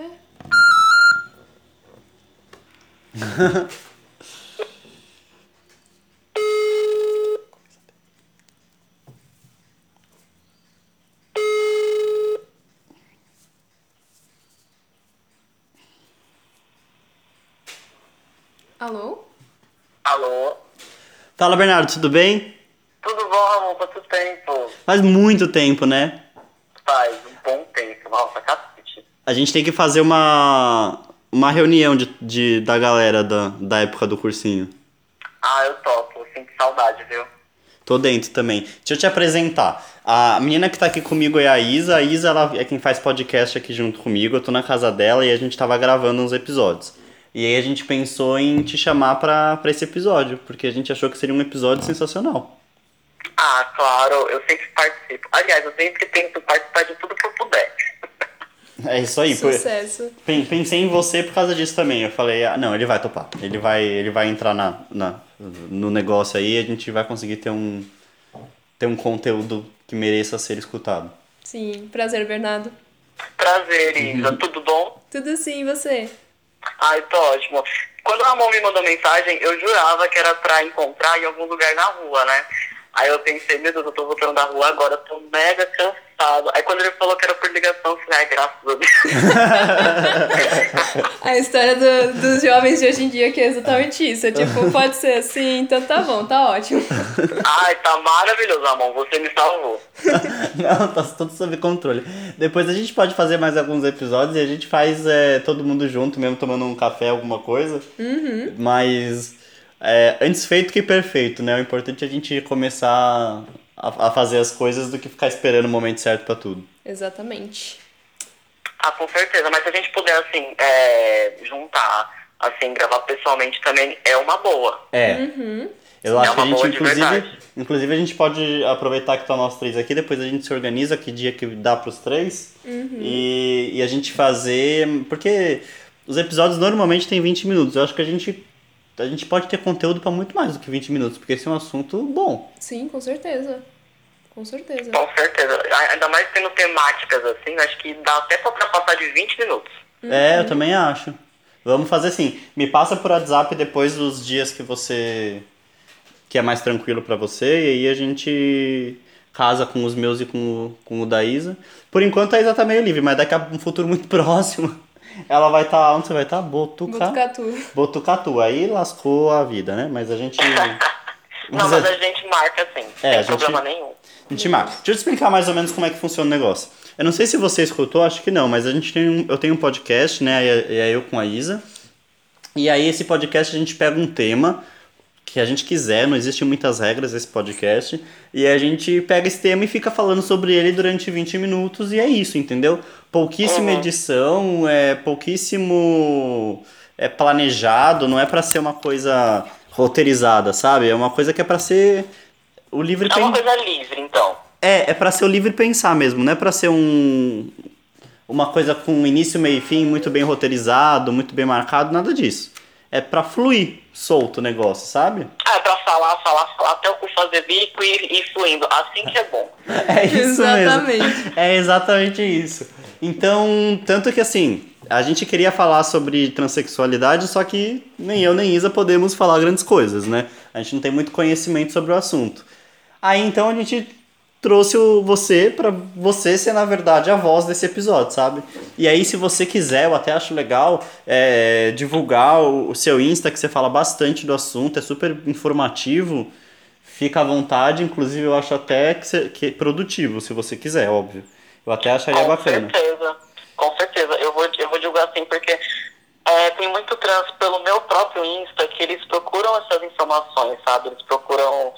É. Alô? Alô? Fala, Bernardo, tudo bem? Tudo bom, Ramon? Quanto tempo? Faz muito tempo, né? Faz um bom tempo. Nossa, cacete. A gente tem que fazer uma, uma reunião de, de, da galera da, da época do cursinho. Ah, eu topo. Sinto saudade, viu? Tô dentro também. Deixa eu te apresentar. A menina que tá aqui comigo é a Isa. A Isa ela é quem faz podcast aqui junto comigo. Eu tô na casa dela e a gente tava gravando uns episódios. E aí a gente pensou em te chamar pra, pra esse episódio, porque a gente achou que seria um episódio sensacional. Ah, claro. Eu sempre participo. Aliás, eu sempre tento participar de tudo que eu puder. É isso aí. por- Sucesso. Pen- Pensei em você por causa disso também. Eu falei, ah, não, ele vai topar. Ele vai, ele vai entrar na, na, no negócio aí e a gente vai conseguir ter um, ter um conteúdo que mereça ser escutado. Sim, prazer, Bernardo. Prazer, Isa. Tudo bom? Tudo sim, e você? Ai, tô ótimo. Quando o Ramon me mandou mensagem, eu jurava que era pra encontrar em algum lugar na rua, né? Aí eu pensei, meu Deus, eu tô voltando da rua agora, eu tô mega cansado. Aí quando ele falou que era por ligação, eu falei, ai, graças a Deus. A história do- dos jovens de hoje em dia que é exatamente isso. É tipo, pode ser assim, então tá bom, tá ótimo. ai, tá maravilhoso, Ramon. Você me salvou. Não, tá tudo sob controle. Depois a gente pode fazer mais alguns episódios e a gente faz é, todo mundo junto, mesmo tomando um café, alguma coisa. Mas é, antes feito que perfeito, né? O importante é a gente começar a, a fazer as coisas do que ficar esperando o momento certo pra tudo. Exatamente. Ah, com certeza. Mas se a gente puder, assim, é, juntar, assim, gravar pessoalmente também é uma boa. É. Eu É acho que a gente, inclusive, inclusive, a gente pode aproveitar que tá nós três aqui, depois a gente se organiza que dia que dá pros três e, e a gente fazer. Porque os episódios normalmente tem 20 minutos. Eu acho que a gente, a gente pode ter conteúdo pra muito mais do que 20 minutos, porque esse é um assunto bom. Sim, com certeza. Com certeza. Com certeza. Ainda mais tendo temáticas assim, acho que dá até pra ultrapassar de 20 minutos. É, eu também acho. Vamos fazer assim. Me passa por WhatsApp depois dos dias que você. que é mais tranquilo pra você, e aí a gente casa com os meus e com o, com o da Isa. Por enquanto a Isa tá meio livre, mas daqui a um futuro muito próximo. Ela vai estar. Tá, onde você vai estar? Tá? Botuca... Botucatu. Botucatu. Aí lascou a vida, né? Mas a gente. Não, mas a gente marca assim, É, sem a gente- problema nenhum. A gente marca. Deixa eu te explicar mais ou menos como é que funciona o negócio. Eu não sei se você escutou, acho que não, mas a gente tem um, eu tenho um podcast, né? E é eu com a Isa. E aí esse podcast a gente pega um tema que a gente quiser, não existem muitas regras esse podcast, e a gente pega esse tema e fica falando sobre ele durante 20 minutos e é isso, entendeu? Pouquíssima Uhum. edição, é pouquíssimo é planejado, não é pra ser uma coisa roteirizada, sabe? É uma coisa que é pra ser o livre É uma pen- coisa livre, então. é, é pra ser o livre pensar mesmo, não é pra ser um uma coisa com início, meio e fim, muito bem roteirizado, muito bem marcado, nada disso. É pra fluir solto o negócio, sabe? Ah, é pra falar, falar, falar até o cu fazer bico e ir fluindo. Assim que é bom. É isso Exatamente. mesmo. É exatamente isso. Então, tanto que assim, a gente queria falar sobre transexualidade, só que nem eu nem Isa podemos falar grandes coisas, né? A gente não tem muito conhecimento sobre o assunto. Aí então a gente trouxe o você pra você ser na verdade a voz desse episódio, sabe? E aí se você quiser, eu até acho legal é, divulgar o, o seu Insta que você fala bastante do assunto, é super informativo. Fica à vontade, inclusive eu acho até que, você- que é produtivo, se você quiser, óbvio. Eu até acharia Com bacana. certeza. Com certeza. Eu vou, eu vou divulgar assim, porque é, tem muito trans pelo meu próprio Insta que eles procuram essas informações, sabe? Eles procuram.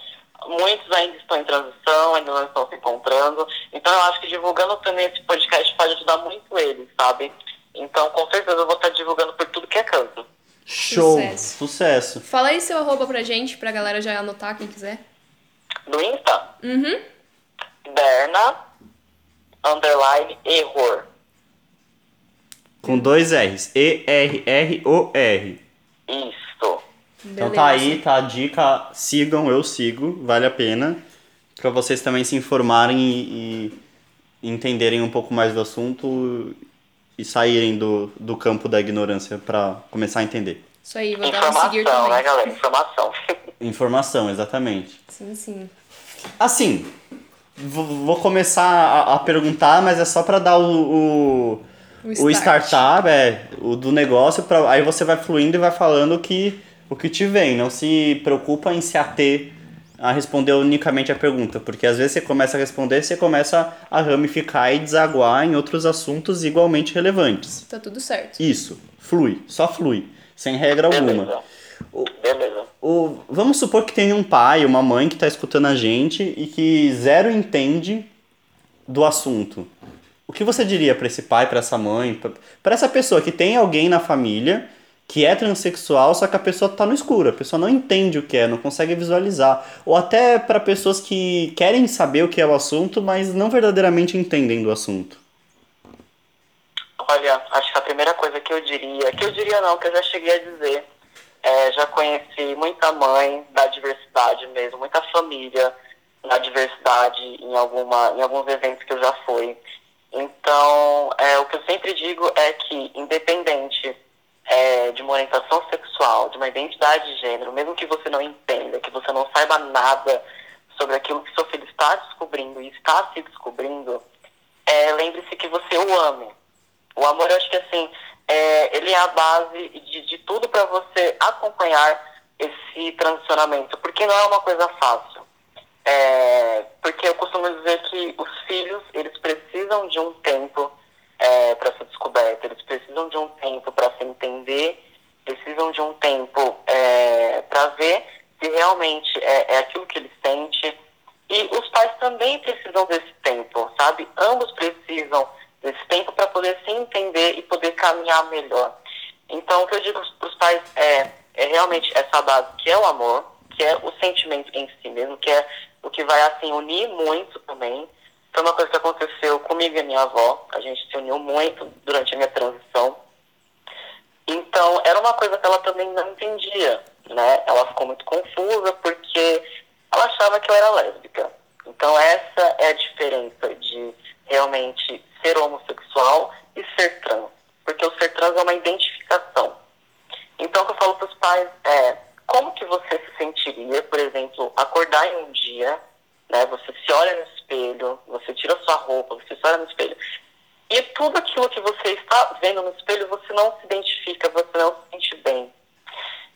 Muitos ainda estão em transição, ainda não estão se encontrando. Então eu acho que divulgando também esse podcast pode ajudar muito eles, sabe? Então com certeza eu vou estar divulgando por tudo que é canto. Show! Sucesso. Sucesso. Fala aí seu arroba pra gente, pra galera já anotar, quem quiser. No Insta, Uhum. Berna, underline, error. Com dois R's. E-R-R-O-R. Isso. Então tá aí, tá a dica. Sigam, eu sigo, vale a pena. Pra vocês também se informarem e, e entenderem um pouco mais do assunto e saírem do, do campo da ignorância para começar a entender? Isso aí, vou dar um seguir Informação, também. né, galera? Informação. Informação, exatamente. Sim, sim. Assim, vou começar a, a perguntar, mas é só para dar o, o, O o start. startup, é, o do negócio, pra, aí você vai fluindo e vai falando que, o que te vem. Não se preocupa em se ater a responder unicamente a pergunta, porque às vezes você começa a responder, você começa a ramificar e desaguar em outros assuntos igualmente relevantes. Tá tudo certo. Isso, flui, só flui, sem regra alguma. Beleza. Beleza. O, vamos supor que tem um pai, uma mãe que está escutando a gente e que zero entende do assunto. O que você diria para esse pai, para essa mãe, para essa pessoa que tem alguém na família que é transexual, só que a pessoa tá no escuro, a pessoa não entende o que é, não consegue visualizar, ou até para pessoas que querem saber o que é o assunto, mas não verdadeiramente entendem do assunto. Olha, acho que a primeira coisa que eu diria, que eu diria não, que eu já cheguei a dizer, é, já conheci muita mãe da diversidade mesmo, muita família da diversidade em, alguma, em alguns eventos que eu já fui. Então, é, o que eu sempre digo é que, independente é, de uma orientação sexual, de uma identidade de gênero, mesmo que você não entenda, que você não saiba nada sobre aquilo que seu filho está descobrindo e está se descobrindo, é, lembre-se que você o ame. O amor, eu acho que assim, é, ele é a base de, de tudo para você acompanhar esse transicionamento, porque não é uma coisa fácil. É, porque eu costumo dizer que os filhos, eles precisam de um tempo é, para ser descoberto, eles precisam de um tempo para se entender, precisam de um tempo é, para ver se realmente é, é aquilo que eles sentem. E os pais também precisam desse tempo, sabe? Ambos precisam desse tempo para poder se entender e poder caminhar melhor. Então, o que eu digo para os pais é, é realmente essa base que é o amor, que é o sentimento em si mesmo, que é o que vai assim unir muito também. Foi uma coisa que aconteceu comigo e minha avó. A gente se uniu muito durante a minha transição. Então, era uma coisa que ela também não entendia, né? Ela ficou muito confusa porque ela achava que eu era lésbica. Então, essa é a diferença de realmente ser homossexual e ser trans. Porque o ser trans é uma identificação. Então, o que eu falo para os pais é como que você se sentiria, por exemplo, acordar em um dia, né? Você se olha no espelho, você tira sua roupa, você se olha no espelho. E tudo aquilo que você está vendo no espelho, você não se identifica, você não se sente bem.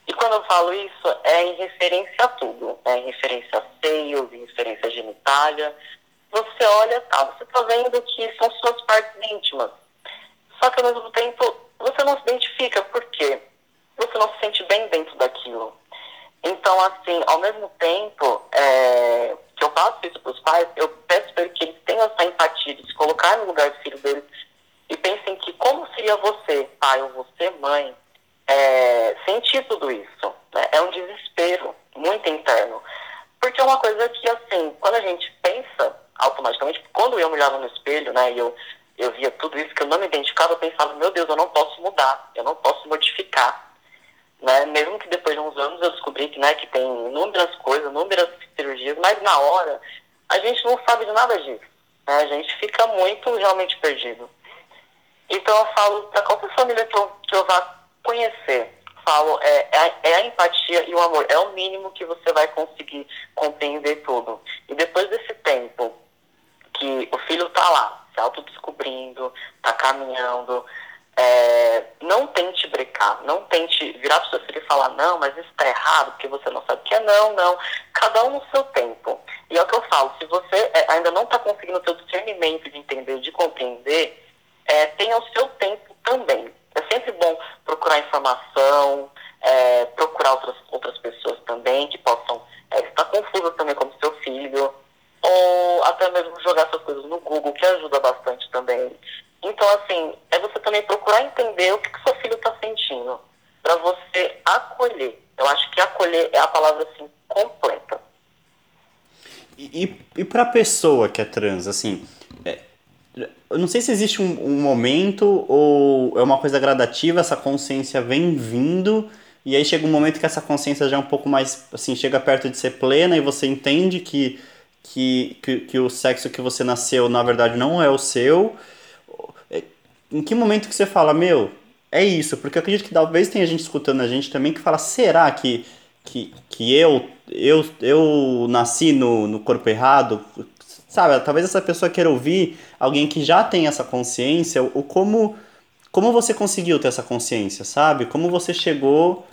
E quando eu falo isso, é em referência a tudo. É em referência a seios, em referência a genitália. Você olha, tá, você está vendo que são suas partes íntimas. Só que ao mesmo tempo, você não se identifica. Por quê? Você não se sente bem dentro daquilo. Então, assim, ao mesmo tempo é, faço isso para os pais, eu peço para que eles tenham essa empatia de se colocar no lugar do filho deles e pensem que como seria você, pai, ou você, mãe, é, sentir tudo isso. Né? É um desespero muito interno. Porque é uma coisa que, assim, quando a gente pensa automaticamente, quando eu me olhava no espelho, né, e eu, eu via tudo isso que eu não me identificava, eu pensava, meu Deus, eu não posso mudar, eu não posso modificar. Né? Mesmo que depois de uns anos eu descobri que, né, que tem inúmeras coisas, inúmeras mas na hora a gente não sabe de nada disso. Né? A gente fica muito realmente perdido. Então eu falo para qualquer família que eu, que eu vá conhecer, falo, é, é, é a empatia e o amor, é o mínimo que você vai conseguir compreender tudo. E depois desse tempo que o filho tá lá, se autodescobrindo, tá caminhando, é, não tente brecar, não tente virar pro seu filho e falar, não, mas isso tá errado, porque você não sabe o que é, não, não. Cada um no seu tempo. E é o que eu falo, se você é, ainda não tá conseguindo ter o discernimento de entender, de compreender, é, tenha o seu tempo também. É sempre bom procurar informação, é, procurar outras, outras pessoas também que possam é, estar confusas também como seu filho, ou até mesmo jogar essas coisas no Google, que ajuda bastante também. Então, assim, é você também procurar entender o que, que seu filho está sentindo, para você acolher. Eu acho que acolher é a palavra, assim, completa. E, e, e pra pessoa que é trans, assim, é, eu não sei se existe um, um momento ou é uma coisa gradativa, essa consciência vem vindo e aí chega um momento que essa consciência já é um pouco mais, assim, chega perto de ser plena e você entende que, que, que, que o sexo que você nasceu, na verdade, não é o seu. É, em que momento que você fala, meu, é isso? Porque eu acredito que talvez tenha gente escutando a gente também que fala, será que, que, que eu, eu, eu nasci no, no corpo errado? Sabe, talvez essa pessoa queira ouvir alguém que já tem essa consciência, ou como, como você conseguiu ter essa consciência, sabe? Como você chegou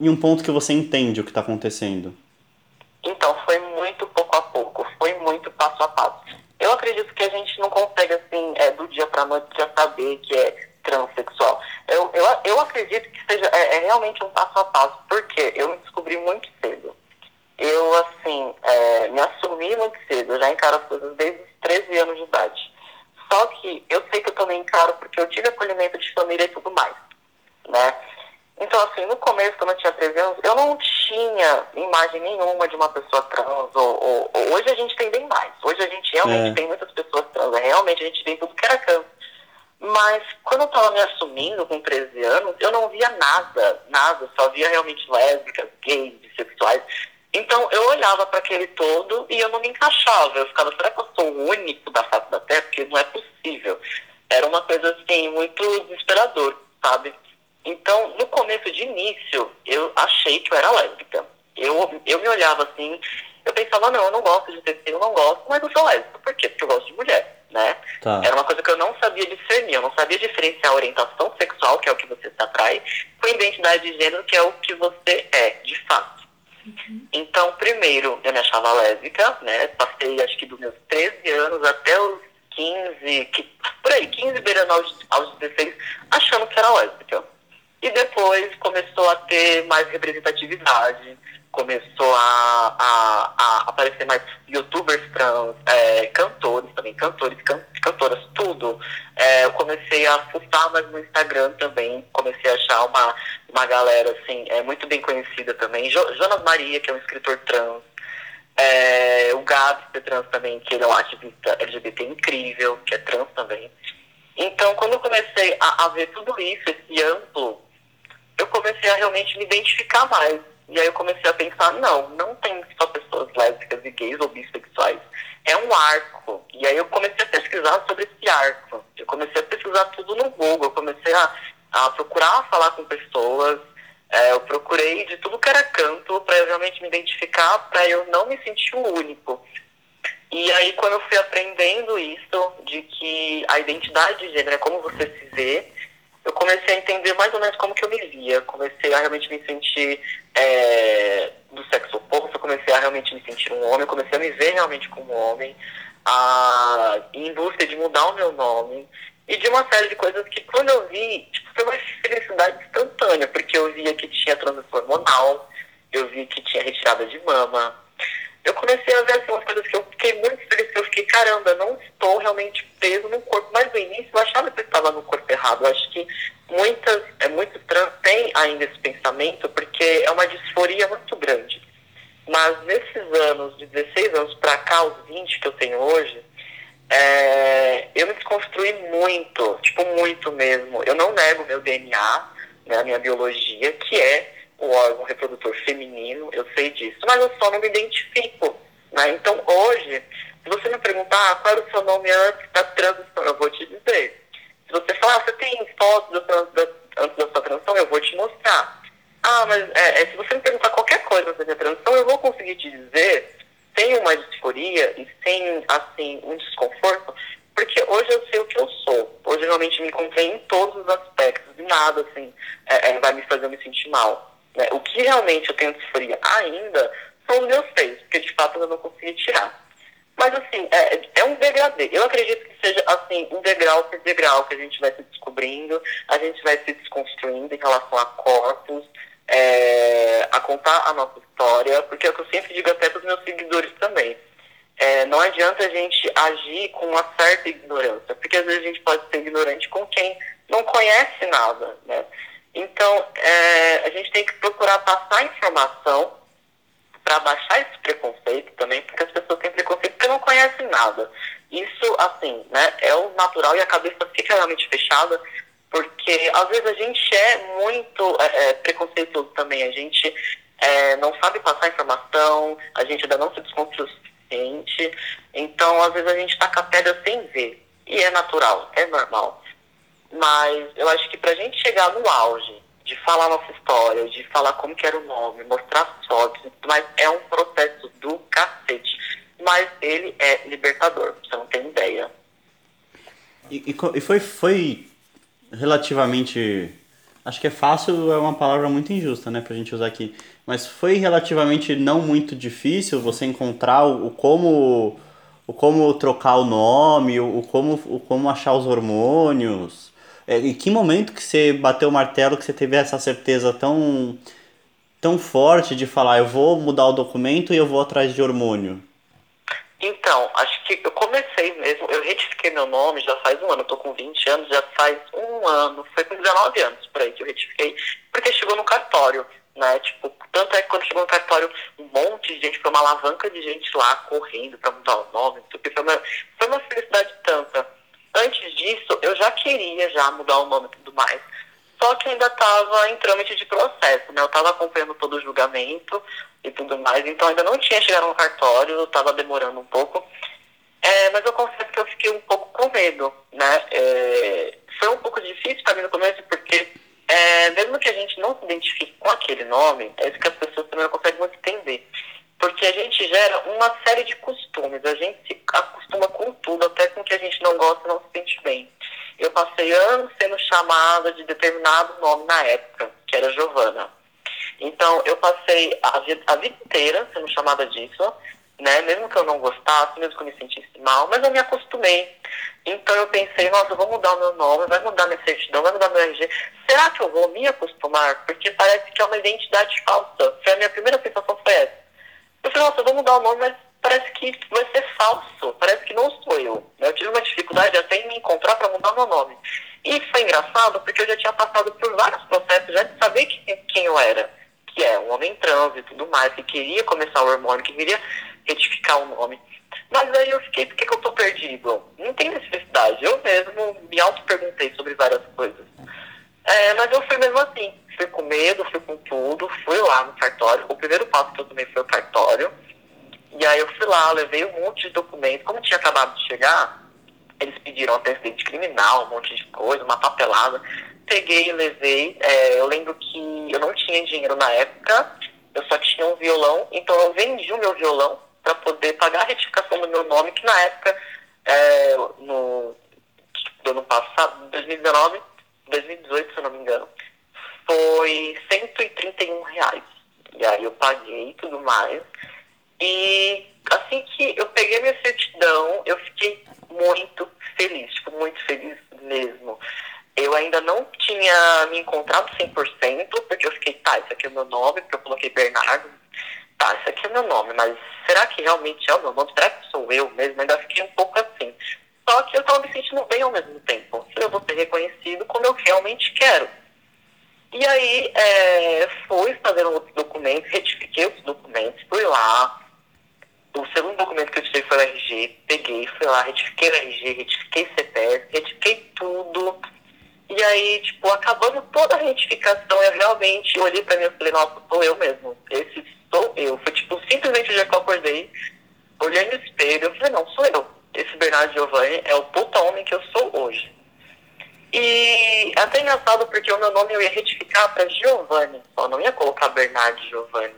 em um ponto que você entende o que está acontecendo? Então, foi muito pouco a pouco, foi muito passo a passo. Eu acredito que a gente não consegue, assim, é, do dia para noite já saber que é transexual. Eu, eu, eu acredito que seja é, é, realmente um passo a passo, porque eu me descobri muito cedo. Eu, assim, é, me assumi muito cedo, eu já encaro as coisas desde os 13 anos de idade. Só que eu sei que eu também encaro porque eu tive acolhimento de família e tudo mais, né? Então, assim, no começo, quando eu tinha 13 anos, eu não tinha imagem nenhuma de uma pessoa trans. Ou, ou, hoje a gente tem bem mais. Hoje a gente realmente é. tem muitas pessoas trans. Realmente a gente tem tudo que era canto. Mas quando eu estava me assumindo com 13 anos, eu não via nada, nada. Só via realmente lésbicas, gays, bissexuais. Então eu olhava para aquele todo e eu não me encaixava. Eu ficava, será que eu sou o único da face da Terra? Porque não é possível. Era uma coisa assim, muito desesperador, sabe? Então, no começo de início, eu achei que eu era lésbica. Eu, eu me olhava assim, eu pensava, não, eu não gosto de ter eu não gosto, mas eu sou lésbica. Por quê? Porque eu gosto de mulher, né? Tá. Era uma coisa que eu não sabia discernir, eu não sabia diferenciar a orientação sexual, que é o que você se atrai, com a identidade de gênero, que é o que você é, de fato. Uhum. Então, primeiro, eu me achava lésbica, né? Passei, acho que dos meus 13 anos até os 15, que, por aí, 15 beirando aos, aos 16, achando que era lésbica. E depois começou a ter mais representatividade, começou a, a, a aparecer mais youtubers trans, é, cantores também, cantores, can, cantoras, tudo. É, eu comecei a fuçar mais no Instagram também, comecei a achar uma, uma galera assim, é, muito bem conhecida também. Jo, Jonas Maria, que é um escritor trans. É, o Gabs, que é trans também, que ele é um ativista LGBT incrível, que é trans também. Então, quando eu comecei a, a ver tudo isso, esse amplo eu comecei a realmente me identificar mais. E aí eu comecei a pensar, não, não tem só pessoas lésbicas e gays ou bissexuais. É um arco. E aí eu comecei a pesquisar sobre esse arco. Eu comecei a pesquisar tudo no Google. Eu comecei a, a procurar falar com pessoas. É, eu procurei de tudo que era canto para eu realmente me identificar, para eu não me sentir o único. E aí, quando eu fui aprendendo isso, de que a identidade de gênero é como você se vê, eu comecei a entender mais ou menos como que eu me via. Comecei a realmente me sentir é, do sexo oposto, comecei a realmente me sentir um homem, comecei a me ver realmente como homem, a, em busca de mudar o meu nome e de uma série de coisas que quando eu vi, tipo, foi uma felicidade instantânea, porque eu via que tinha transição hormonal, eu vi que tinha retirada de mama, eu comecei a ver assim, umas coisas que eu fiquei muito feliz, que eu fiquei, caramba, não estou realmente preso no corpo. Mas no início eu achava que eu estava no corpo errado. Eu acho que muitas, é, muitos trans têm ainda esse pensamento, porque é uma disforia muito grande. Mas nesses anos, de 16 anos para cá, os 20 que eu tenho hoje, é, eu me desconstruí muito, tipo, muito mesmo. Eu não nego meu DNA, né, a minha biologia, que é o órgão reprodutor feminino, eu sei disso, mas eu só não me identifico. Né? Então, hoje, se você me perguntar ah, qual era o seu nome antes da transição, eu vou te dizer. Se você falar, ah, você tem fotos antes da sua transição, eu vou te mostrar. Ah, mas é, é, se você me perguntar qualquer coisa antes da transição, eu vou conseguir te dizer sem uma disforia e sem, assim, um desconforto, porque hoje eu sei o que eu sou. Hoje eu realmente me encontrei em todos os aspectos e nada, assim, é, é, vai me fazer me sentir mal. Que realmente eu tenho disforia ainda são os meus seios, porque de fato eu não consegui tirar. Mas assim, é, é um degradê. Eu acredito que seja assim, um degrau por degrau que a gente vai se descobrindo, a gente vai se desconstruindo em relação a corpos, é, a contar a nossa história, porque é o que eu sempre digo até para os meus seguidores também. É, não adianta a gente agir com uma certa ignorância, porque às vezes a gente pode ser ignorante com quem não conhece nada, né? Então, é, a gente tem que procurar passar informação para baixar esse preconceito também, porque as pessoas têm preconceito porque não conhecem nada. Isso, assim, né, é o natural e a cabeça fica realmente fechada, porque às vezes a gente é muito é, é, preconceituoso também, a gente é, não sabe passar informação, a gente ainda não se desconfia o suficiente, então às vezes a gente taca a pedra sem ver, e é natural, é normal. Mas eu acho que pra gente chegar no auge de falar nossa história, de falar como que era o nome, mostrar fotos, mas é um processo do cacete. Mas ele é libertador, você não tem ideia. E, e foi, foi relativamente. Acho que é fácil, é uma palavra muito injusta, né, pra gente usar aqui. Mas foi relativamente não muito difícil você encontrar o, o como o como trocar o nome, o, o, como, o como achar os hormônios. É, em que momento que você bateu o martelo que você teve essa certeza tão tão forte de falar eu vou mudar o documento e eu vou atrás de hormônio? Então, acho que eu comecei mesmo, eu retifiquei meu nome já faz um ano, eu tô com 20 anos, já faz um ano, foi com 19 anos por aí que eu retifiquei, porque chegou no cartório, né? Tipo, tanto é que quando chegou no cartório, um monte de gente, foi uma alavanca de gente lá correndo pra mudar o nome, porque foi uma, foi uma felicidade tanta. Antes disso, eu já queria já mudar o nome e tudo mais. Só que ainda estava em trâmite de processo, né? Eu estava acompanhando todo o julgamento e tudo mais, então ainda não tinha chegado no cartório, estava demorando um pouco. É, mas eu confesso que eu fiquei um pouco com medo, né? É, foi um pouco difícil para mim no começo, porque é, mesmo que a gente não se identifique com aquele nome, é isso que as pessoas também não conseguem muito entender. Porque a gente gera uma série de costumes, a gente se acostuma com tudo, até com o que a gente não gosta não se sente bem. Eu passei anos sendo chamada de determinado nome na época, que era Giovana. Então, eu passei a vida, a vida inteira sendo chamada disso, né? Mesmo que eu não gostasse, mesmo que eu me sentisse mal, mas eu me acostumei. Então eu pensei, nossa, eu vou mudar o meu nome, vai mudar minha certidão, vai mudar meu RG. Será que eu vou me acostumar? Porque parece que é uma identidade falsa. Foi a minha primeira sensação foi essa. Eu falei, nossa, eu vou mudar o nome, mas parece que vai ser falso, parece que não sou eu. Eu tive uma dificuldade até em me encontrar para mudar meu nome. E foi engraçado porque eu já tinha passado por vários processos já de saber quem, quem eu era. Que é um homem trans e tudo mais, que queria começar o hormônio, que queria retificar o nome. Mas aí eu fiquei, por que, que eu tô perdido? Não tem necessidade. Eu mesmo me auto-perguntei sobre várias coisas. É, mas eu fui mesmo assim. Fui com medo, fui com tudo, fui lá no cartório. O primeiro passo que eu tomei foi o cartório. Lá, levei um monte de documentos. Como tinha acabado de chegar, eles pediram antecedente criminal, um monte de coisa, uma papelada. Peguei e levei. É, eu lembro que eu não tinha dinheiro na época, eu só tinha um violão, então eu vendi o meu violão para poder pagar a retificação do meu nome, que na época, é, no do ano passado, 2019, 2018, se eu não me engano, foi 131 reais. E aí eu paguei e tudo mais. E assim que eu peguei minha certidão, eu fiquei muito feliz, tipo, muito feliz mesmo. Eu ainda não tinha me encontrado 100%, porque eu fiquei, tá, esse aqui é o meu nome, porque eu coloquei Bernardo. Tá, esse aqui é o meu nome, mas será que realmente é o meu nome? Será que sou eu mesmo? Ainda fiquei um pouco assim. Só que eu tava me sentindo bem ao mesmo tempo. Eu vou ser reconhecido como eu realmente quero. E aí, é, fui fazer outros documentos, retifiquei os documentos, fui lá, documento que eu tirei foi o RG, peguei, fui lá, retifiquei o RG, retifiquei CPF, retifiquei tudo. E aí, tipo, acabando toda a retificação, eu realmente olhei pra mim e falei, nossa, sou eu mesmo. Esse sou eu. Foi tipo, simplesmente o dia que eu acordei, olhei no espelho, eu falei, não, sou eu. Esse Bernardo Giovanni é o puta homem que eu sou hoje. E até engraçado porque o meu nome eu ia retificar para Giovanni, só não ia colocar Bernardo Giovanni.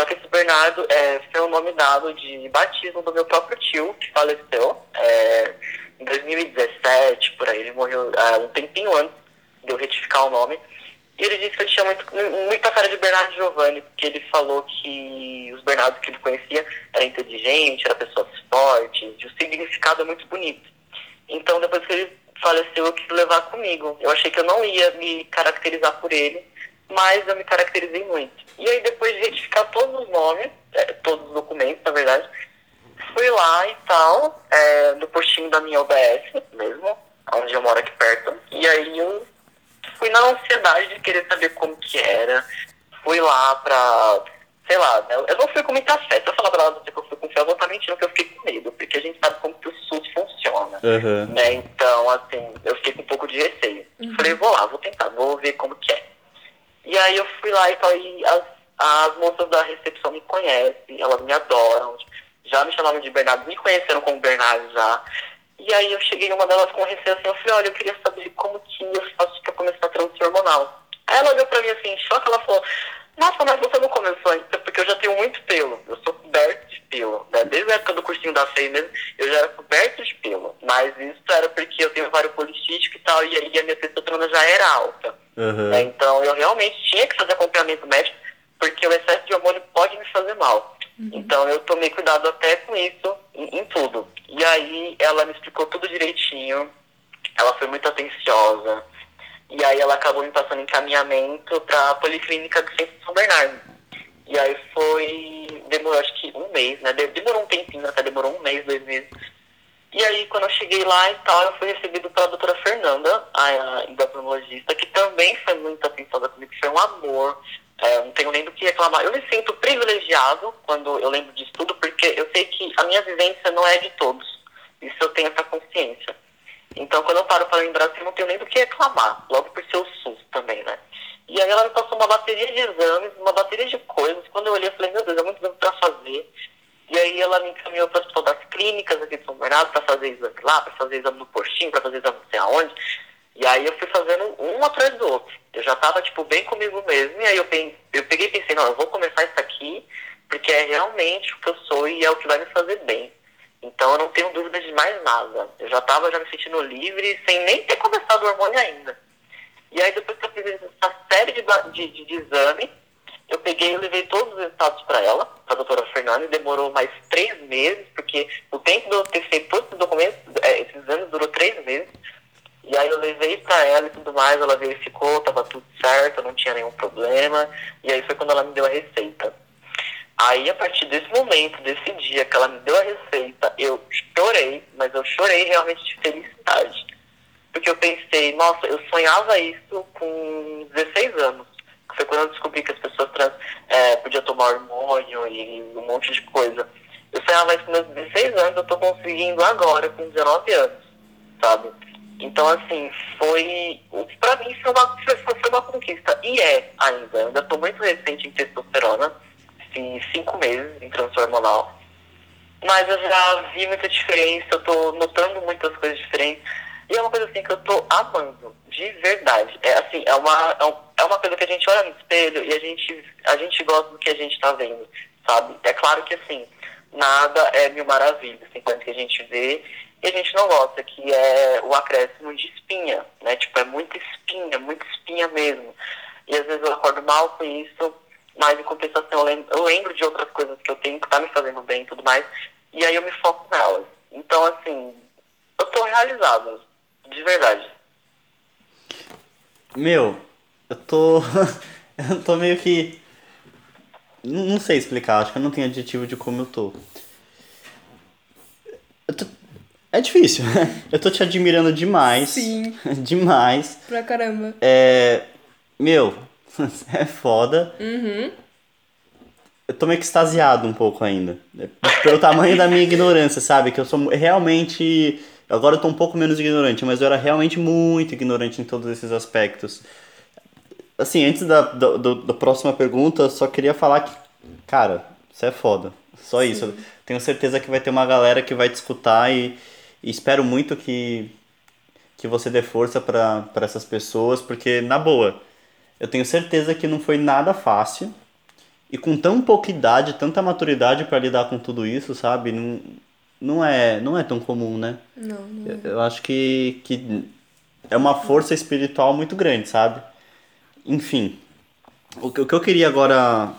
Só que esse Bernardo é, foi um nome dado de batismo do meu próprio tio, que faleceu é, em 2017, por aí. Ele morreu é, um tempinho antes de eu retificar o nome. E ele disse que ele tinha muito, muita cara de Bernardo Giovanni, porque ele falou que os Bernardos que ele conhecia era inteligente, era pessoas fortes, e o significado é muito bonito. Então, depois que ele faleceu, eu quis levar comigo. Eu achei que eu não ia me caracterizar por ele, mas eu me caracterizei muito. E aí, depois de retificar todos os nomes, é, todos os documentos, na verdade, fui lá e tal, é, no postinho da minha OBS mesmo, onde eu moro aqui perto. E aí eu fui na ansiedade de querer saber como que era. Fui lá pra, sei lá, né, eu não fui com muita fé. Se eu falar pra você que eu fui com fé, eu vou estar mentindo que eu fiquei com medo, porque a gente sabe como que o SUS funciona. Uhum. Né? Então, assim, eu fiquei com um pouco de receio. Uhum. Falei, vou lá, vou tentar, vou ver como que é. E aí eu fui lá e falei, as, as moças da recepção me conhecem, elas me adoram, já me chamavam de Bernardo, me conheceram como Bernardo já. E aí eu cheguei numa delas com receio assim, eu falei, olha, eu queria saber como que hormonal. Aí ela olhou pra mim assim, em choque, ela falou, nossa, mas você não começou ainda, porque eu já tenho muito pelo. Eu sou coberto de pelo. Né? Desde a época do cursinho da FEI mesmo, eu já era coberto de pelo. Mas isso era porque eu tenho vários policístico e tal, e aí a minha testosterona já era alta. Uhum. Né? Então eu realmente tinha que fazer acompanhamento médico, porque o excesso de hormônio pode me fazer mal. Então eu tomei cuidado até com isso, em, em tudo. E aí ela me explicou tudo direitinho, ela foi muito atenciosa. E aí ela acabou me passando encaminhamento para a Policlínica de Centro São Bernardo. E aí foi. Demorou acho que um mês, né? De- Demorou um tempinho, até demorou um mês, dois meses. E aí quando eu cheguei lá e tal, eu fui recebido pela doutora Fernanda, a endocrinologista, que também foi muito atenciosa comigo, foi um amor. É, não tenho nem do que reclamar. Eu me sinto privilegiado quando eu lembro disso tudo, porque eu sei que a minha vivência não é de todos. Isso eu tenho essa consciência. Então, quando eu paro para lembrar, assim, não tenho nem do que reclamar, logo por ser o SUS também, né? E aí ela me passou uma bateria de exames, uma bateria de coisas. Quando eu olhei, eu falei, meu Deus, é muito exame para fazer. E aí ela me encaminhou para o hospital das clínicas aqui de São Bernardo para fazer exame lá, para fazer exame no postinho, para fazer exame não sei aonde. E aí eu fui fazendo um atrás do outro. Eu já tava, tipo, bem comigo mesmo. E aí eu, eu peguei e pensei, não, eu vou começar isso aqui, porque é realmente o que eu sou e é o que vai me fazer bem. Então eu não tenho dúvida de mais nada. Eu já tava já me sentindo livre, sem nem ter começado o hormônio ainda. E aí depois que eu fiz essa série de, de, de, de exame, eu peguei e levei todos os resultados para ela, para a doutora Fernanda, e demorou mais três meses, porque o tempo de eu ter feito todos esses documentos, é, esses exames durou três meses. E aí eu levei pra ela e tudo mais, ela verificou, tava tudo certo, não tinha nenhum problema. E aí foi quando ela me deu a receita. Aí a partir desse momento, desse dia que ela me deu a receita, eu chorei, mas eu chorei realmente de felicidade. Porque eu pensei, nossa, eu sonhava isso com 16 anos. Que foi quando eu descobri que as pessoas trans é, podiam tomar hormônio e um monte de coisa. Eu sonhava isso com meus 16 anos, eu tô conseguindo agora, com 19 anos, sabe? Então, assim, foi. Pra mim foi uma, foi, uma conquista. E é ainda. Eu ainda tô muito recente em testosterona. Fiz cinco meses em transtorno hormonal. Mas eu já vi muita diferença, eu tô notando muitas coisas diferentes. E é uma coisa assim que eu tô amando, de verdade. É assim, é uma, é é uma coisa que a gente olha no espelho e a gente, a gente gosta do que a gente tá vendo, sabe? É claro que assim, nada é mil maravilhas, tem coisas que a gente vê e a gente não gosta, que é o acréscimo de espinha, né? Tipo, é muita espinha, muita espinha mesmo. E às vezes eu acordo mal com isso, mas em compensação eu lembro, de outras coisas que eu tenho que tá me fazendo bem e tudo mais, e aí eu me foco nelas. Então, assim, eu tô realizado, de verdade. Meu, eu tô. eu tô meio que. Não sei explicar, acho que eu não tenho adjetivo de como eu tô. Eu tô- É difícil. Eu tô te admirando demais. Sim. demais. Pra caramba. É. Meu, é foda. Uhum. Eu tô meio que extasiado um pouco ainda. Pelo tamanho da minha ignorância, sabe? Que eu sou realmente. Agora eu tô um pouco menos ignorante, mas eu era realmente muito ignorante em todos esses aspectos. Assim, antes da, do, do- da próxima pergunta, eu só queria falar que, cara, isso é foda. Só isso. Eu tenho certeza que vai ter uma galera que vai te escutar e espero muito que, que você dê força pra essas pessoas, porque, na boa, eu tenho certeza que não foi nada fácil. E com tão pouca idade, tanta maturidade pra lidar com tudo isso, sabe? Não, não, é, não é tão comum, né? Não, não. Eu, eu acho que, que é uma força espiritual muito grande, sabe? Enfim, o que, o que eu queria agora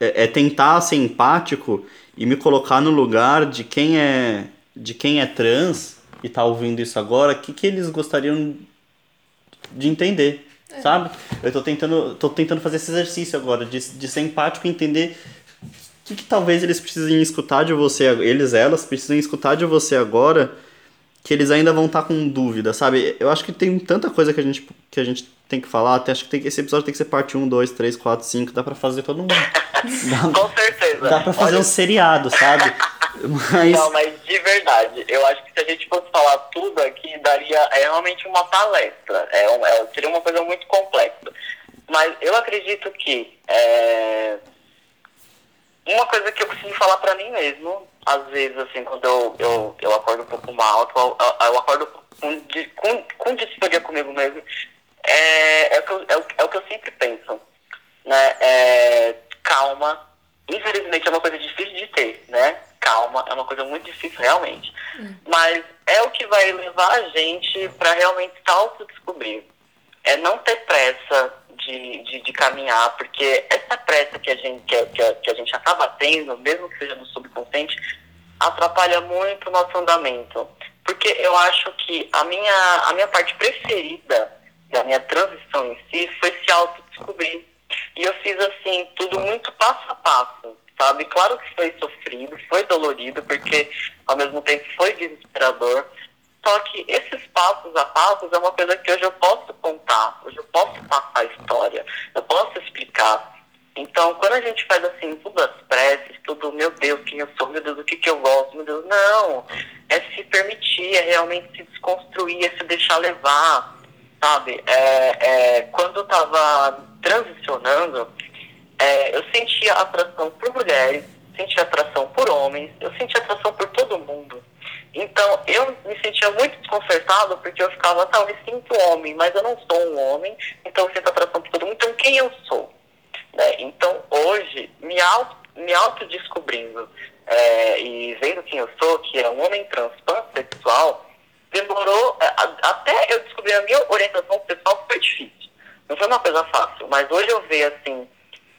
é, é tentar ser empático e me colocar no lugar de quem é de quem é trans e tá ouvindo isso agora, o que, que eles gostariam de entender, sabe? Eu tô tentando, tô tentando fazer esse exercício agora, de, de ser empático e entender o que, que talvez eles precisem escutar de você, eles, elas, precisam escutar de você agora, que eles ainda vão estar com dúvida, sabe? Eu acho que tem tanta coisa que a gente, que a gente tem que falar, até acho que tem, esse episódio tem que ser parte 1, 2, 3, 4, 5, dá pra fazer todo mundo. Dá, Com certeza. dá pra fazer Olha, um seriado, sabe? Mas. Não, mas de verdade, eu acho que se a gente fosse falar tudo aqui, daria é realmente uma palestra. É, um- é- seria uma coisa muito complexa. Mas eu acredito que é, uma coisa que eu preciso falar pra mim mesmo, às vezes, assim, quando eu, eu, eu acordo um pouco mal, eu, eu, acordo com, com, com disforia comigo mesmo, é, é, o, que eu, é, o, é o que eu sempre penso. Né? É, calma. Infelizmente é uma coisa difícil de ter, né? Calma, é uma coisa muito difícil realmente. Mas é o que vai levar a gente para realmente se autodescobrir. É não ter pressa de, de, de, caminhar, porque essa pressa que a gente, que, que, que a gente acaba tendo, mesmo que seja no subconsciente, atrapalha muito o nosso andamento. Porque eu acho que a minha, a minha parte preferida da minha transição em si foi se autodescobrir. E eu fiz assim, tudo muito passo a passo, sabe? Claro que foi sofrido, foi dolorido, porque ao mesmo tempo foi desesperador. Só que esses passos a passos é uma coisa que hoje eu posso contar, hoje eu posso passar a história, eu posso explicar. Então, quando a gente faz assim, tudo as preces, tudo, meu Deus, quem eu sou, meu Deus, o que, que eu gosto, meu Deus, não. É se permitir, é realmente se desconstruir, é se deixar levar, sabe? É, é, quando eu tava transicionando, é, eu sentia atração por mulheres, sentia atração por homens, eu sentia atração por todo mundo. Então, eu me sentia muito desconcertado porque eu ficava, tá, eu me sinto homem, mas eu não sou um homem, então eu sinto atração por todo mundo, então quem eu sou? Né? Então, hoje, me, auto, me autodescobrindo é, e vendo quem eu sou, que é um homem trans pansexual, demorou, é, até eu descobrir a minha orientação sexual foi difícil. Não foi uma coisa fácil, mas hoje eu vejo assim,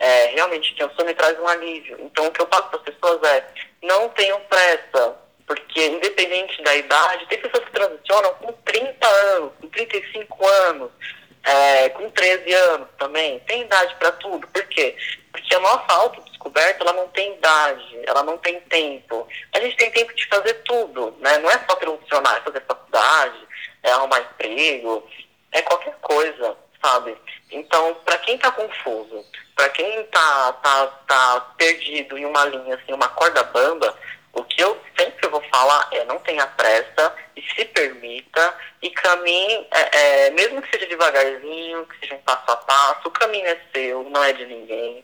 é, realmente quem eu sou me traz um alívio. Então o que eu passo para as pessoas é, não tenham pressa, porque independente da idade, tem pessoas que transicionam com 30 anos, com 35 anos, é, com 13 anos também, tem idade para tudo. Por quê? Porque a nossa autodescoberta, ela não tem idade, ela não tem tempo. A gente tem tempo de fazer tudo, né? Não é só transicionar, é fazer faculdade, é arrumar emprego, é qualquer coisa, sabe? Então, para quem está confuso, para quem está tá, tá perdido em uma linha, assim, uma corda bamba, o que eu sempre vou falar é não tenha pressa e se permita e caminhe, é, é, mesmo que seja devagarzinho, que seja um passo a passo, o caminho é seu, não é de ninguém.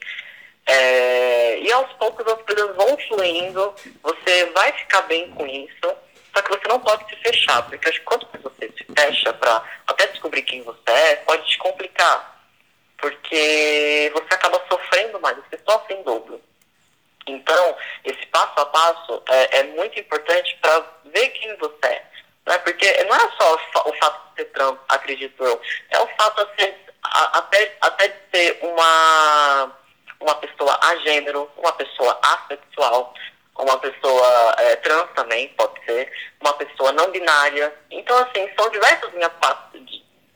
É, e aos poucos as coisas vão fluindo, você vai ficar bem com isso, só que você não pode se fechar, porque acho que quanto mais você se fecha para até descobrir quem você é, pode te complicar, porque sofrendo mais, você sofre em dobro. Então, esse passo a passo é, é muito importante para ver quem você é. Né? Porque não é só o fato de ser trans, acredito eu, é o fato de ser, até, até de ser uma, uma pessoa a gênero, uma pessoa assexual, uma pessoa é, trans também, pode ser, uma pessoa não binária. Então, assim, são diversas linhas,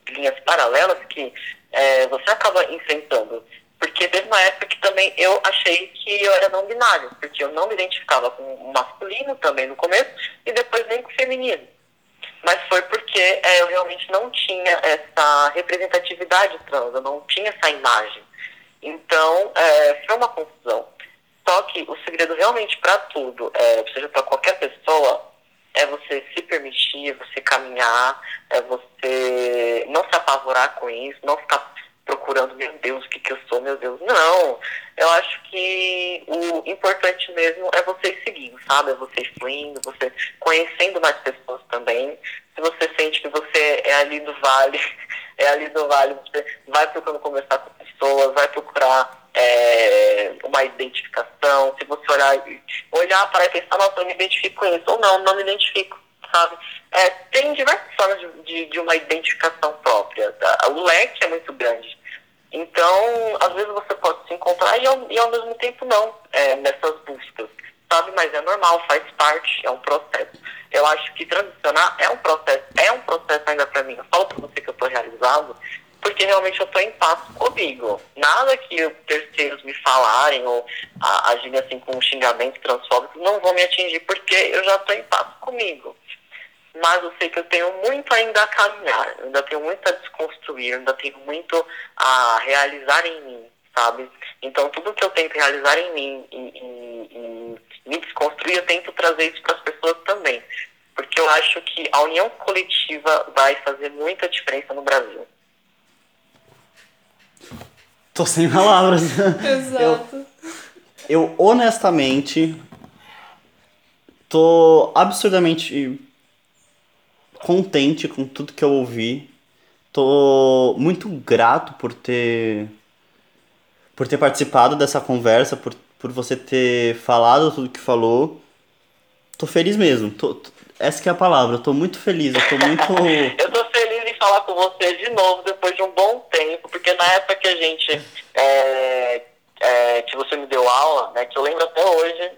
linhas paralelas que é, você acaba enfrentando. Porque teve uma época que também eu achei que eu era não binário, porque eu não me identificava com o masculino também no começo e depois nem com o feminino. Mas foi porque é, eu realmente não tinha essa representatividade trans, eu não tinha essa imagem. Então, é, foi uma confusão. Só que o segredo realmente para tudo, é, seja para qualquer pessoa, é você se permitir, você caminhar, é você não se apavorar com isso, não ficar procurando, meu Deus, o que, que eu sou, meu Deus. Não, eu acho que o importante mesmo é você seguindo, sabe? É você fluindo, você conhecendo mais pessoas também. Se você sente que você é ali do vale, é ali do vale, você vai procurando conversar com pessoas, vai procurar é, uma identificação. Se você olhar, olhar para e pensar, nossa, eu me identifico com isso, ou não, não me identifico sabe? É, tem diversas formas de, de, de, uma identificação própria. Tá? O leque é muito grande. Então, às vezes você pode se encontrar e ao, e ao mesmo tempo não, é, nessas buscas, sabe? Mas é normal, faz parte, é um processo. Eu acho que transicionar é um processo, é um processo ainda para mim. Eu falo para você que eu estou realizado, porque realmente eu estou em paz comigo. Nada que terceiros me falarem ou agirem assim com xingamentos transfóbicos não vão me atingir, porque eu já estou em paz comigo mas eu sei que eu tenho muito ainda a caminhar, ainda tenho muito a desconstruir, ainda tenho muito a realizar em mim, sabe? Então, tudo que eu tento realizar em mim e, e, e me desconstruir, eu tento trazer isso para as pessoas também. Porque eu acho que a união coletiva vai fazer muita diferença no Brasil. Tô sem palavras. Exato. Eu, eu honestamente tô absurdamente contente com tudo que eu ouvi. tô muito grato por ter por ter participado dessa conversa, por, por você ter falado tudo que falou. Tô feliz mesmo. Tô, tô- essa é a palavra. Tô muito feliz. Eu tô muito. Eu tô feliz em falar com você de novo depois de um bom tempo, porque na época que a gente. é, é, que você me deu aula, né? Que eu lembro até hoje.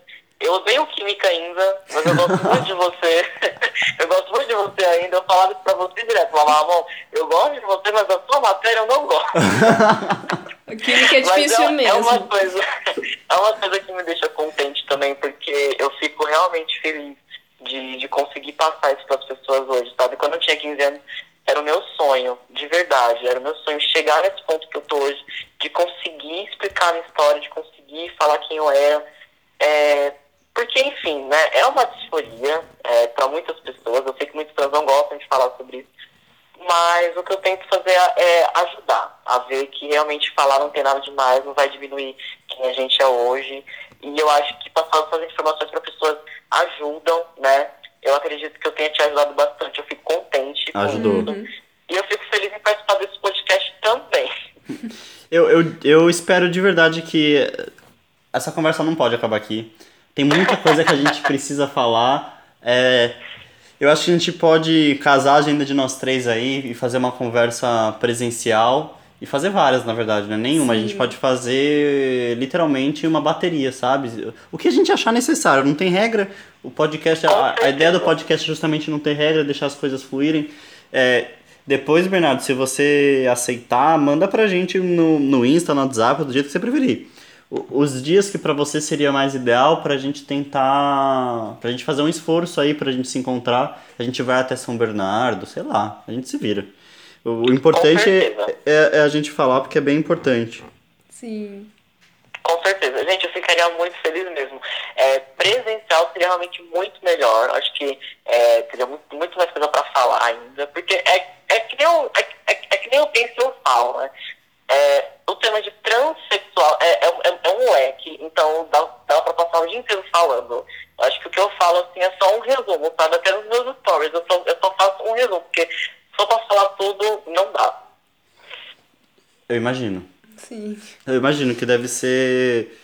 Eu odeio química ainda, mas eu gosto muito de você. eu gosto muito de você ainda. Eu falava isso pra você direto. Falava, amor, eu gosto de você, mas a sua matéria eu não gosto. Química é Mas difícil é, mesmo. É uma, coisa, é uma coisa que me deixa contente também, porque eu fico realmente feliz de, de conseguir passar isso para as pessoas hoje, sabe? Quando eu tinha 15 anos, era o meu sonho, de verdade, era o meu sonho chegar nesse ponto que eu tô hoje, de conseguir explicar a minha história, de conseguir falar quem eu era. É, porque, enfim, né, é uma disforia é, para muitas pessoas, eu sei que muitas pessoas não gostam de falar sobre isso, mas o que eu tento fazer é ajudar a ver que realmente falar não tem nada demais, não vai diminuir quem a gente é hoje. E eu acho que passar essas informações para pessoas ajudam, né? Eu acredito que eu tenha te ajudado bastante, eu fico contente. com Ajudou. isso. E eu fico feliz em participar desse podcast também. Eu, eu, eu espero de verdade que essa conversa não pode acabar aqui. Tem muita coisa que a gente precisa falar. É, eu acho que a gente pode casar a agenda de nós três aí e fazer uma conversa presencial. E fazer várias, na verdade, né? Nenhuma. A gente Sim. pode fazer literalmente uma bateria, sabe? O que a gente achar necessário. Não tem regra. O podcast, a, a ideia do podcast é justamente não ter regra, deixar as coisas fluírem. É, depois, Bernardo, se você aceitar, manda pra gente no, no Insta, no WhatsApp, do jeito que você preferir. Os dias que pra você seria mais ideal pra gente tentar. pra gente fazer um esforço aí pra gente se encontrar. A gente vai até São Bernardo, sei lá, a gente se vira. O, importante é, é- é a gente falar porque é bem importante. Sim. Com certeza. Gente, eu ficaria muito feliz mesmo. É, presencial seria realmente muito melhor. Acho que é, teria muito, muito mais coisa para falar ainda. Porque é, é, que nem eu, é, é, é que nem eu penso e eu falo, né? É, o tema de transexual é, é, é- é um leque, então dá, dá pra passar o dia inteiro falando. Acho que o que eu falo assim é só um resumo, sabe? Até nos meus stories. Eu só, eu só faço um resumo, porque só pra falar tudo não dá. Eu imagino. Sim. Eu imagino que deve ser.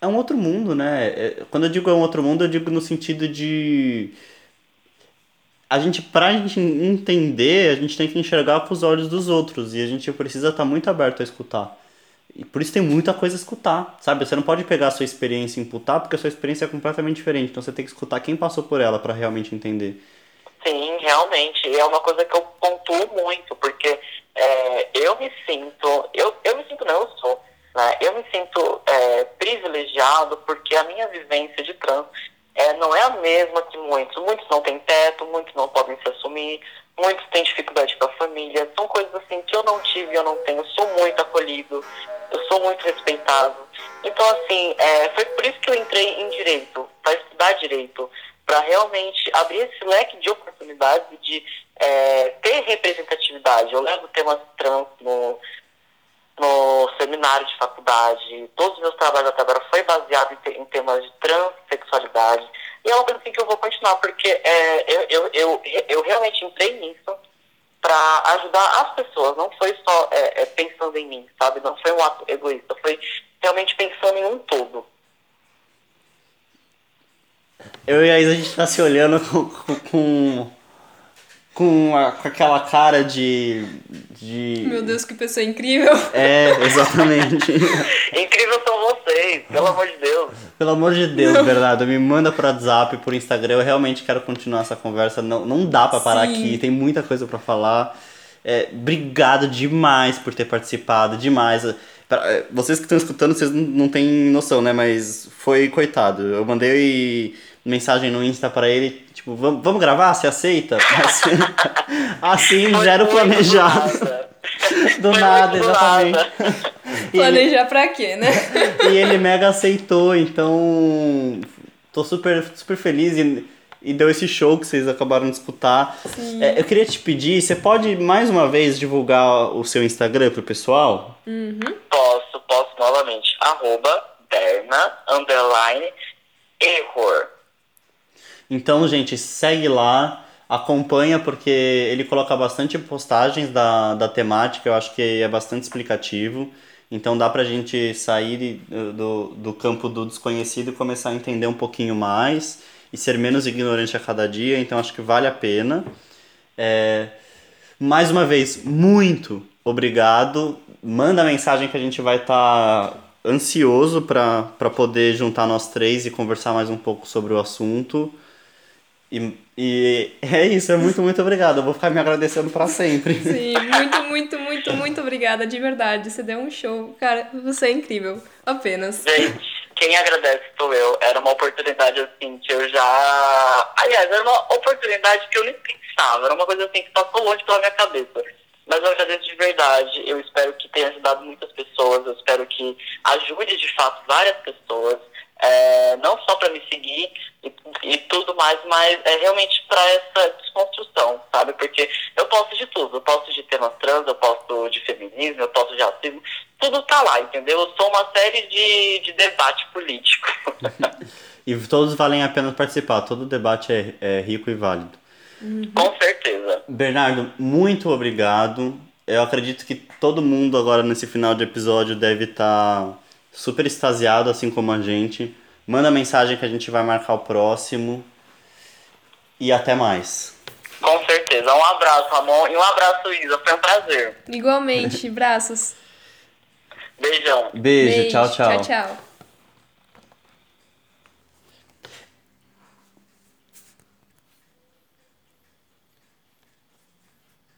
É um outro mundo, né? É- Quando eu digo é um outro mundo, eu digo no sentido de. A gente, pra gente entender, a gente tem que enxergar com os olhos dos outros. E a gente precisa estar muito aberto a escutar. E por isso tem muita coisa a escutar, sabe? Você não pode pegar a sua experiência e imputar, porque a sua experiência é completamente diferente. Então você tem que escutar quem passou por ela pra realmente entender. Sim, realmente. É uma coisa que eu pontuo muito, porque é, eu me sinto, eu, eu me sinto, não, eu sou, né? Eu me sinto é, privilegiado porque a minha vivência de trans é, não é a mesma que muitos. Muitos não têm teto, muitos não podem se assumir, muitos têm dificuldade com a família. São coisas assim que eu não tive, eu não tenho. Eu sou muito acolhido, eu sou muito respeitado. Então, assim, é, foi por isso que eu entrei em direito, para estudar direito, para realmente abrir esse leque de oportunidades de é, ter representatividade. Eu levo temas trans no, no seminário de faculdade, todos os meus trabalhos até agora foi baseado em, em temas de transexualidade. E é coisa assim que eu vou continuar, porque é, eu, eu, eu, eu realmente entrei nisso para ajudar as pessoas, não foi só é, é, pensando em mim, sabe? Não foi um ato egoísta, foi realmente pensando em um todo. Eu e a Isa, a gente tá se olhando com. com, com, a- com aquela cara de. de... Meu Deus, que pessoa incrível. É, exatamente. Incrível são vocês, pelo amor de Deus. Pelo amor de Deus, Bernardo, me manda por WhatsApp, por Instagram. Eu realmente quero continuar essa conversa. Não, não dá pra parar Sim. aqui, tem muita coisa pra falar. É, obrigado demais por ter participado, demais. Pra- é, Vocês que estão escutando, vocês não, não têm noção, né? Mas foi coitado. Eu mandei mensagem no Insta pra ele, tipo, vamos, vamos gravar? Você aceita? Assim, assim Foi zero muito planejado. Do Foi nada, exatamente. nada. E ele- Planejar pra quê, né? e ele mega aceitou, então tô super, super feliz e, e deu esse show que vocês acabaram de escutar. É, eu queria te pedir, você pode mais uma vez divulgar o seu Instagram pro pessoal? Posso, posso novamente. Arroba Berna, underline, error. Então, gente, segue lá. acompanha porque ele coloca bastante postagens da, da temática, eu acho que é bastante explicativo. Então dá pra gente sair do, do campo do desconhecido e começar a entender um pouquinho mais e ser menos ignorante a cada dia, então acho que vale a pena. É, mais uma vez, muito obrigado. Manda mensagem que a gente vai estar tá ansioso para poder juntar nós três e conversar mais um pouco sobre o assunto. E, e é isso, é muito, muito obrigado. Eu vou ficar me agradecendo para sempre. Sim, muito, muito, muito, muito obrigada, de verdade. Você deu um show. Cara, você é incrível. Apenas. Gente, quem agradece sou eu. Era uma oportunidade assim que eu já. Aliás, era uma oportunidade que eu nem pensava. Era uma coisa assim que passou longe pela minha cabeça. Mas eu agradeço de verdade. Eu espero que tenha ajudado muitas pessoas. Eu espero que ajude de fato várias pessoas é, não só para me seguir e, e, tudo mais, mas é realmente para essa desconstrução, sabe? Porque eu posso de tudo, eu posso de temas trans, eu posso de feminismo, eu posso de racismo, tudo tá lá, entendeu? Eu sou uma série de, de debate político. e todos valem a pena participar, todo debate é, é rico e válido. Uhum. Com certeza. Bernardo, muito obrigado. Eu acredito que todo mundo agora nesse final de episódio deve estar. Tá super extasiado, assim como a gente. Manda mensagem que a gente vai marcar o próximo. E até mais. Com certeza. Um abraço, Ramon. E um abraço, Isa. Foi um prazer. Igualmente. Braços. Beijão. Beijo. Beijo. Tchau, tchau. Tchau, tchau.